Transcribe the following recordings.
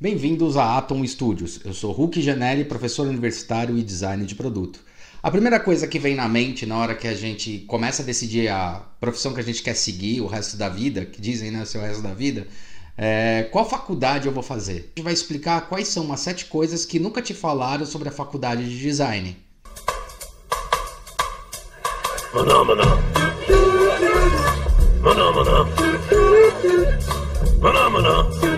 Bem-vindos a Atom Studios. Eu sou Hulk Janelli, professor universitário e design de produto. A primeira coisa que vem na mente na hora que a gente começa a decidir a profissão que a gente quer seguir o resto da vida, que dizem, né, seu resto da vida, é qual faculdade eu vou fazer? A gente vai explicar quais são as sete coisas que nunca te falaram sobre a faculdade de design. Maná, maná. Maná, maná. Maná, maná.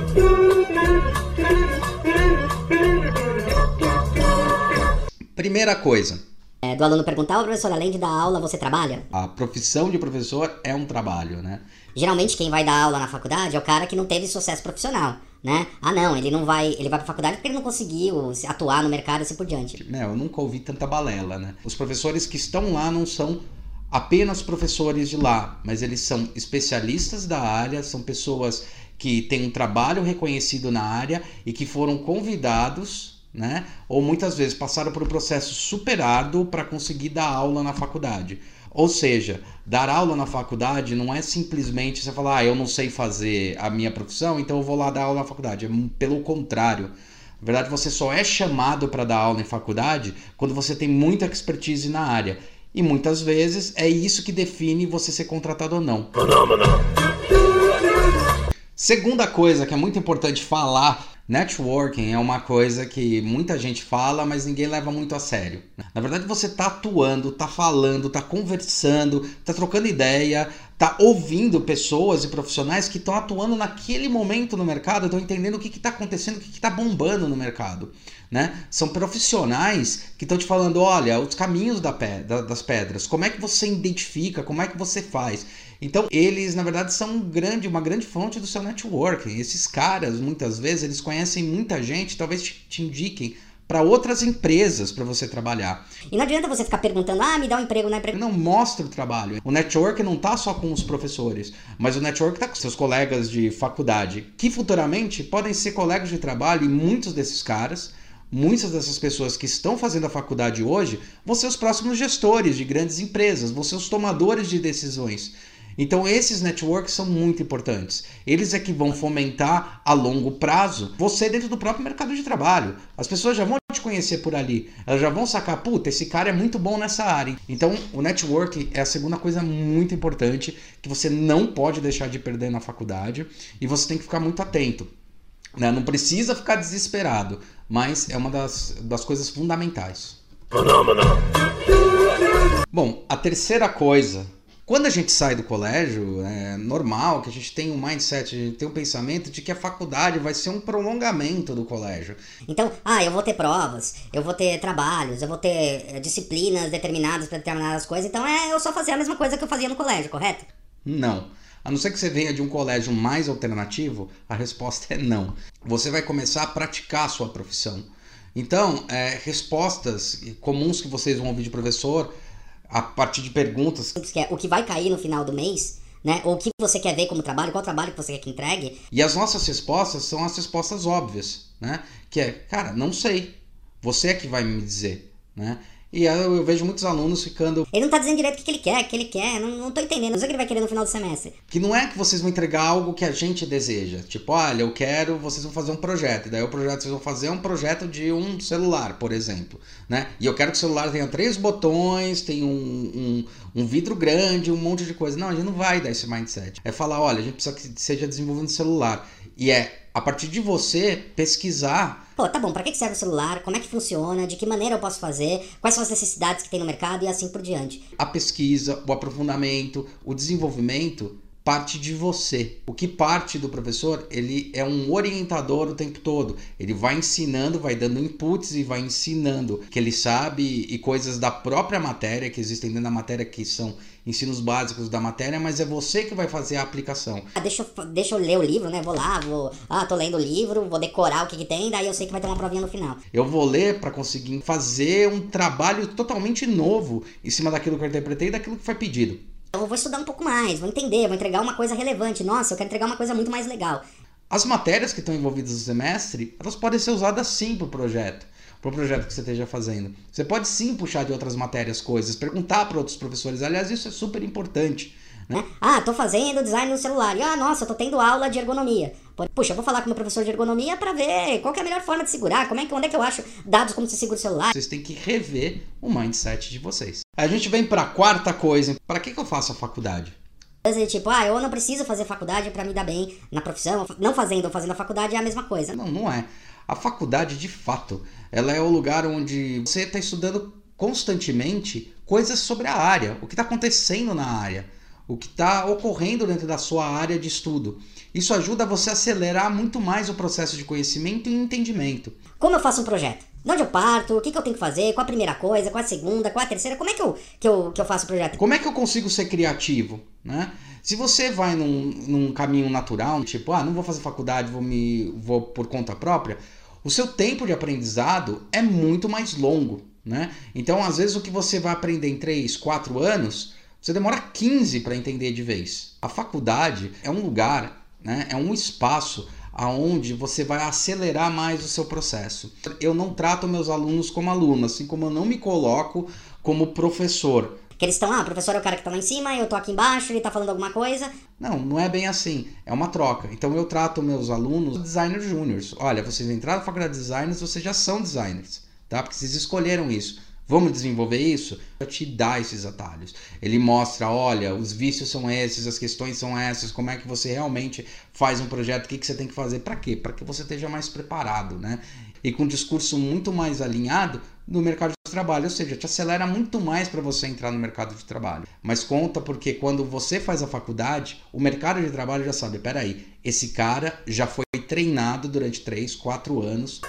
Primeira coisa. É, do aluno perguntar, ô professor, além de dar aula, você trabalha? A profissão de professor é um trabalho, né? Geralmente quem vai dar aula na faculdade é o cara que não teve sucesso profissional, né? Ah não, ele não vai, ele vai pra faculdade porque ele não conseguiu atuar no mercado e assim por diante. É, eu nunca ouvi tanta balela, né? Os professores que estão lá não são apenas professores de lá, mas eles são especialistas da área, são pessoas que têm um trabalho reconhecido na área e que foram convidados né? Ou muitas vezes passaram por um processo superado para conseguir dar aula na faculdade. Ou seja, dar aula na faculdade não é simplesmente você falar, ah, eu não sei fazer a minha profissão, então eu vou lá dar aula na faculdade. É pelo contrário. Na verdade, você só é chamado para dar aula em faculdade quando você tem muita expertise na área. E muitas vezes é isso que define você ser contratado ou não. Segunda coisa que é muito importante falar Networking é uma coisa que muita gente fala, mas ninguém leva muito a sério. Na verdade, você está atuando, está falando, está conversando, está trocando ideia, está ouvindo pessoas e profissionais que estão atuando naquele momento no mercado, estão entendendo o que está acontecendo, o que está bombando no mercado. Né? São profissionais que estão te falando, olha, os caminhos da pedra, das pedras, como é que você identifica, como é que você faz. Então, eles, na verdade, são um grande, uma grande fonte do seu networking. Esses caras, muitas vezes, eles conhecem muita gente, talvez te, te indiquem para outras empresas para você trabalhar. E não adianta você ficar perguntando, ah, me dá um emprego, não é emprego. Não mostra o trabalho. O network não tá só com os professores, mas o network tá com seus colegas de faculdade, que futuramente podem ser colegas de trabalho e muitos desses caras muitas dessas pessoas que estão fazendo a faculdade hoje vão ser os próximos gestores de grandes empresas, vão ser os tomadores de decisões. Então esses networks são muito importantes. Eles é que vão fomentar a longo prazo você dentro do próprio mercado de trabalho. As pessoas já vão te conhecer por ali. Elas já vão sacar, puta, esse cara é muito bom nessa área. Então o network é a segunda coisa muito importante que você não pode deixar de perder na faculdade e você tem que ficar muito atento. Né? Não precisa ficar desesperado, mas é uma das, das coisas fundamentais. Bom, a terceira coisa quando a gente sai do colégio, é normal que a gente tenha um mindset, a gente tem um pensamento de que a faculdade vai ser um prolongamento do colégio. Então, ah, eu vou ter provas, eu vou ter trabalhos, eu vou ter eh, disciplinas determinadas para determinadas coisas, então é eu só fazer a mesma coisa que eu fazia no colégio, correto? Não. A não ser que você venha de um colégio mais alternativo, a resposta é não. Você vai começar a praticar a sua profissão. Então, é, respostas comuns que vocês vão ouvir de professor a partir de perguntas. É o que vai cair no final do mês, né? Ou o que você quer ver como trabalho, qual trabalho que você quer que entregue. E as nossas respostas são as respostas óbvias, né? Que é, cara, não sei. Você é que vai me dizer, né? E eu, eu, vejo muitos alunos ficando. Ele não tá dizendo direito o que ele quer, o que ele quer. Não, não tô entendendo. Não sei o que ele vai querer no final do semestre. Que não é que vocês vão entregar algo que a gente deseja. Tipo, olha, eu quero, vocês vão fazer um projeto. E daí o projeto vocês vão fazer é um projeto de um celular, por exemplo. Né? E eu quero que o celular tenha três botões, tenha um, um, um vidro grande, um monte de coisa. Não, a gente não vai dar esse mindset. É falar, olha, a gente precisa que seja desenvolvendo celular. E é a partir de você pesquisar. Pô, tá bom, para que serve o celular? Como é que funciona? De que maneira eu posso fazer? Quais são as necessidades que tem no mercado e assim por diante? A pesquisa, o aprofundamento, o desenvolvimento parte de você. O que parte do professor, ele é um orientador o tempo todo. Ele vai ensinando, vai dando inputs e vai ensinando que ele sabe e coisas da própria matéria que existem dentro da matéria que são ensinos básicos da matéria, mas é você que vai fazer a aplicação. Ah, deixa, eu, deixa eu ler o livro, né? Vou lá, vou. Ah, tô lendo o livro, vou decorar o que, que tem, daí eu sei que vai ter uma provinha no final. Eu vou ler para conseguir fazer um trabalho totalmente novo em cima daquilo que eu interpretei e daquilo que foi pedido. Eu vou estudar um pouco mais, vou entender, vou entregar uma coisa relevante. Nossa, eu quero entregar uma coisa muito mais legal. As matérias que estão envolvidas no semestre, elas podem ser usadas sim para o projeto para o projeto que você esteja fazendo. Você pode sim puxar de outras matérias coisas, perguntar para outros professores. Aliás, isso é super importante. Né? Ah, tô fazendo design no celular. E, ah, nossa, tô tendo aula de ergonomia. Puxa, eu vou falar com o meu professor de ergonomia para ver qual é a melhor forma de segurar, como é que, onde é que eu acho dados como se segura o celular. Vocês têm que rever o mindset de vocês. A gente vem para a quarta coisa. Para que, que eu faço a faculdade? Tipo, ah, eu não preciso fazer faculdade para me dar bem na profissão. Não fazendo ou fazendo a faculdade é a mesma coisa. Não, não é. A faculdade, de fato, ela é o lugar onde você está estudando constantemente coisas sobre a área, o que está acontecendo na área, o que está ocorrendo dentro da sua área de estudo. Isso ajuda você a acelerar muito mais o processo de conhecimento e entendimento. Como eu faço um projeto? De onde eu parto? O que, que eu tenho que fazer? Qual a primeira coisa? Qual a segunda? Qual a terceira? Como é que eu, que eu, que eu faço o projeto? Como é que eu consigo ser criativo? Né? Se você vai num, num caminho natural, tipo, ah, não vou fazer faculdade, vou, me, vou por conta própria, o seu tempo de aprendizado é muito mais longo. Né? Então, às vezes, o que você vai aprender em 3, 4 anos, você demora 15 para entender de vez. A faculdade é um lugar, né? é um espaço aonde você vai acelerar mais o seu processo. Eu não trato meus alunos como aluno, assim como eu não me coloco como professor. Que eles estão, ah, o professor é o cara que está lá em cima, eu tô aqui embaixo, ele está falando alguma coisa. Não, não é bem assim. É uma troca. Então eu trato meus alunos designers júniores. Olha, vocês entraram na faculdade de designers, vocês já são designers, tá? Porque vocês escolheram isso. Vamos desenvolver isso? Te dá esses atalhos. Ele mostra, olha, os vícios são esses, as questões são essas, como é que você realmente faz um projeto, o que, que você tem que fazer, para quê? Para que você esteja mais preparado, né? E com um discurso muito mais alinhado no mercado trabalho, ou seja, te acelera muito mais para você entrar no mercado de trabalho. Mas conta porque quando você faz a faculdade, o mercado de trabalho já sabe, peraí, esse cara já foi treinado durante 3, 4 anos.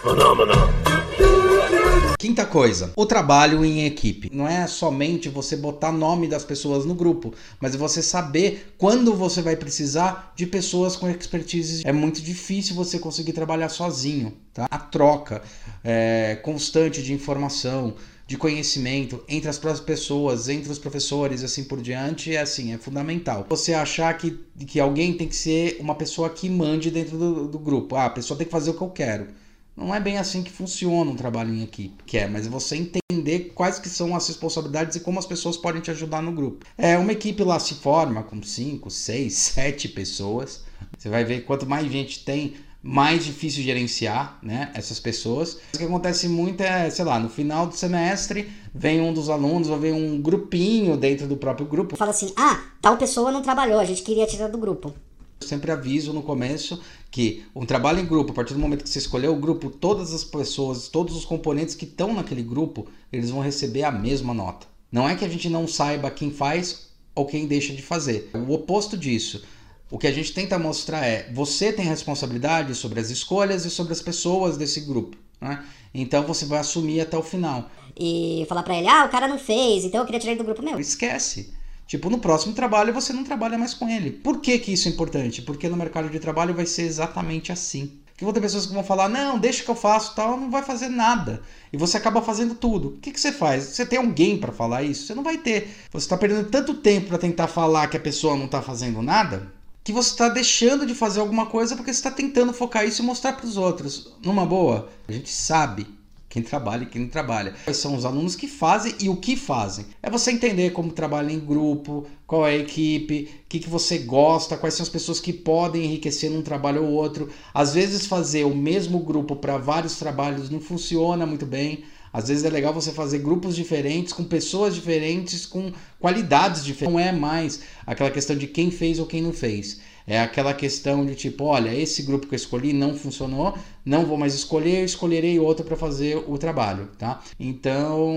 Quinta coisa, o trabalho em equipe. Não é somente você botar nome das pessoas no grupo, mas você saber quando você vai precisar de pessoas com expertise. É muito difícil você conseguir trabalhar sozinho, tá? A troca é, constante de informação, de conhecimento entre as próprias pessoas, entre os professores, assim por diante, é assim, é fundamental. Você achar que, que alguém tem que ser uma pessoa que mande dentro do, do grupo. Ah, a pessoa tem que fazer o que eu quero. Não é bem assim que funciona um trabalho em equipe, que é, mas você entender quais que são as responsabilidades e como as pessoas podem te ajudar no grupo. É, uma equipe lá se forma com 5, 6, 7 pessoas. Você vai ver quanto mais gente tem, mais difícil gerenciar né, essas pessoas. O que acontece muito é, sei lá, no final do semestre vem um dos alunos ou vem um grupinho dentro do próprio grupo. Fala assim: ah, tal pessoa não trabalhou, a gente queria tirar do grupo. Eu sempre aviso no começo que um trabalho em grupo, a partir do momento que você escolheu o grupo, todas as pessoas, todos os componentes que estão naquele grupo, eles vão receber a mesma nota. Não é que a gente não saiba quem faz ou quem deixa de fazer. O oposto disso o que a gente tenta mostrar é: você tem responsabilidade sobre as escolhas e sobre as pessoas desse grupo. Né? Então você vai assumir até o final. E falar para ele: ah, o cara não fez, então eu queria tirar ele do grupo meu. Esquece. Tipo, no próximo trabalho você não trabalha mais com ele. Por que, que isso é importante? Porque no mercado de trabalho vai ser exatamente assim. Que vão ter pessoas que vão falar, não, deixa que eu faço tal, não vai fazer nada. E você acaba fazendo tudo. O que, que você faz? Você tem alguém para falar isso? Você não vai ter. Você está perdendo tanto tempo para tentar falar que a pessoa não está fazendo nada, que você está deixando de fazer alguma coisa porque você está tentando focar isso e mostrar para os outros. Numa boa, a gente sabe quem trabalha e quem não trabalha. Quais são os alunos que fazem e o que fazem. É você entender como trabalha em grupo, qual é a equipe, o que, que você gosta, quais são as pessoas que podem enriquecer num trabalho ou outro. Às vezes fazer o mesmo grupo para vários trabalhos não funciona muito bem. Às vezes é legal você fazer grupos diferentes, com pessoas diferentes, com qualidades diferentes. Não é mais aquela questão de quem fez ou quem não fez. É aquela questão de tipo, olha, esse grupo que eu escolhi não funcionou, não vou mais escolher, escolherei outro para fazer o trabalho, tá? Então,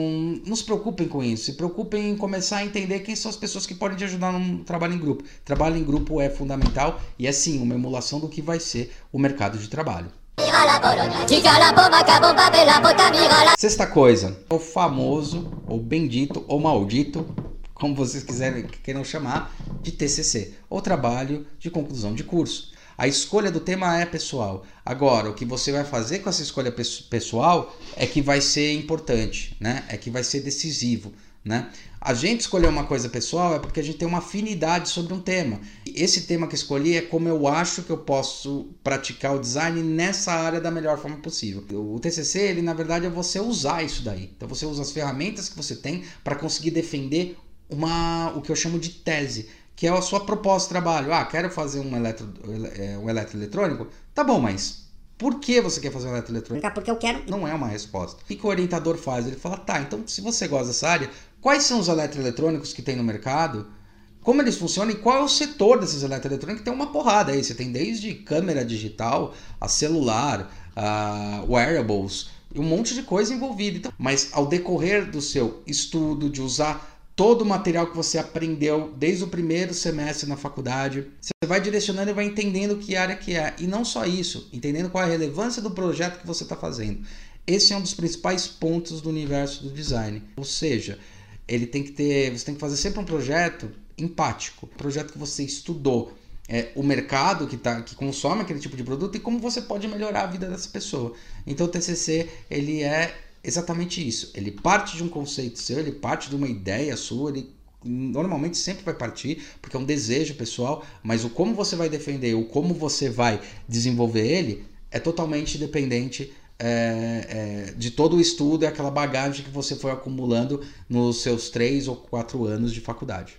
não se preocupem com isso, se preocupem em começar a entender quem são as pessoas que podem te ajudar no trabalho em grupo. Trabalho em grupo é fundamental e é sim uma emulação do que vai ser o mercado de trabalho. Sexta coisa, o famoso, ou bendito, ou maldito, como vocês quiserem queiram chamar, de TCC, ou trabalho de conclusão de curso. A escolha do tema é pessoal. Agora, o que você vai fazer com essa escolha pessoal é que vai ser importante, né? É que vai ser decisivo, né? A gente escolher uma coisa pessoal é porque a gente tem uma afinidade sobre um tema. Esse tema que escolhi é como eu acho que eu posso praticar o design nessa área da melhor forma possível. O TCC, ele na verdade é você usar isso daí. Então você usa as ferramentas que você tem para conseguir defender uma o que eu chamo de tese, que é a sua proposta de trabalho. Ah, quero fazer um, eletro, é, um eletroeletrônico? Tá bom, mas por que você quer fazer um eletroeletrônico? Porque eu quero. Não é uma resposta. O que o orientador faz? Ele fala, tá, então se você gosta dessa área, quais são os eletroeletrônicos que tem no mercado? Como eles funcionam e qual é o setor desses eletroeletrônicos? Tem uma porrada aí. Você tem desde câmera digital, a celular, a wearables, um monte de coisa envolvida. Então, mas ao decorrer do seu estudo, de usar todo o material que você aprendeu desde o primeiro semestre na faculdade. Você vai direcionando e vai entendendo que área que é. E não só isso, entendendo qual é a relevância do projeto que você está fazendo. Esse é um dos principais pontos do universo do design. Ou seja, ele tem que ter. Você tem que fazer sempre um projeto empático, um projeto que você estudou. É, o mercado que, tá, que consome aquele tipo de produto e como você pode melhorar a vida dessa pessoa. Então o TCC ele é exatamente isso. Ele parte de um conceito seu, ele parte de uma ideia sua, ele normalmente sempre vai partir, porque é um desejo pessoal, mas o como você vai defender, o como você vai desenvolver ele, é totalmente dependente é, é, de todo o estudo e aquela bagagem que você foi acumulando nos seus três ou quatro anos de faculdade.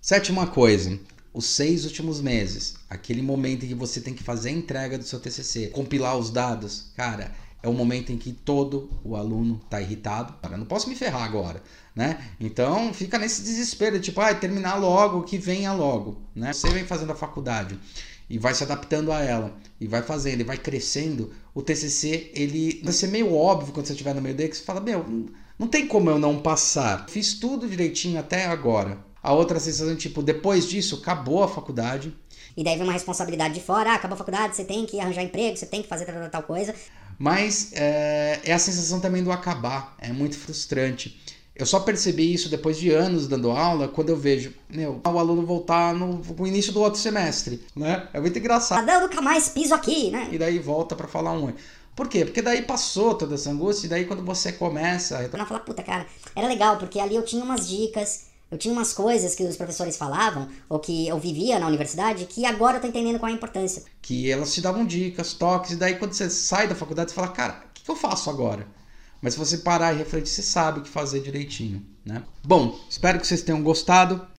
Sétima coisa, os seis últimos meses, aquele momento em que você tem que fazer a entrega do seu TCC, compilar os dados, cara, é o momento em que todo o aluno está irritado. Cara, não posso me ferrar agora, né? Então fica nesse desespero, tipo, ah, terminar logo, que venha logo, né? Você vem fazendo a faculdade e vai se adaptando a ela e vai fazendo e vai crescendo. O TCC ele vai ser meio óbvio quando você estiver no meio dele que você fala, meu, não tem como eu não passar. Fiz tudo direitinho até agora. A outra sensação, tipo, depois disso, acabou a faculdade. E daí vem uma responsabilidade de fora, ah, acabou a faculdade, você tem que arranjar emprego, você tem que fazer tal, tal coisa. Mas é, é a sensação também do acabar, é muito frustrante. Eu só percebi isso depois de anos dando aula, quando eu vejo, meu, o aluno voltar no, no início do outro semestre, né? É muito engraçado. Dando nunca mais piso aqui, né? E daí volta para falar um. Por quê? Porque daí passou toda essa angústia, e daí quando você começa. A... Não, falar, puta, cara, era legal, porque ali eu tinha umas dicas, eu tinha umas coisas que os professores falavam, ou que eu vivia na universidade, que agora eu tô entendendo qual é a importância. Que elas te davam dicas, toques, e daí quando você sai da faculdade, você fala, cara, o que, que eu faço agora? Mas se você parar e refletir, você sabe o que fazer direitinho, né? Bom, espero que vocês tenham gostado.